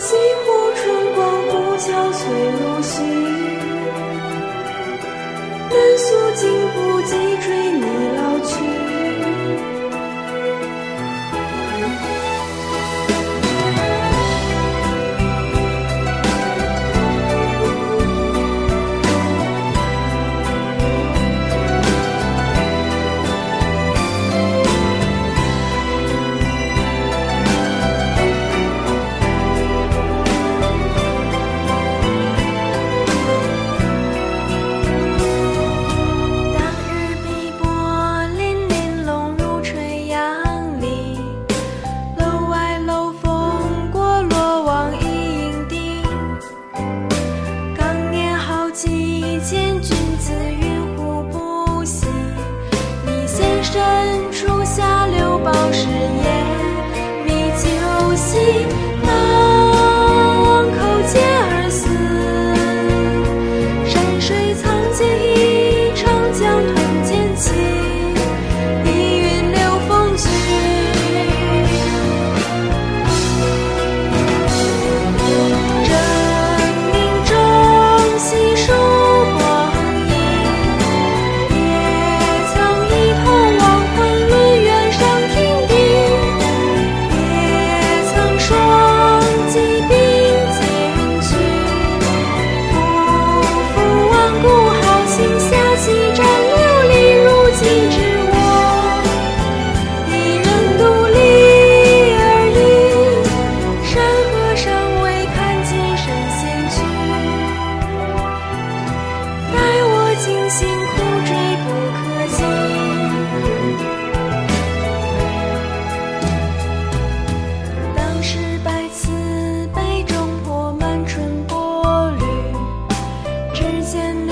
西湖春光古桥随路行，坚决见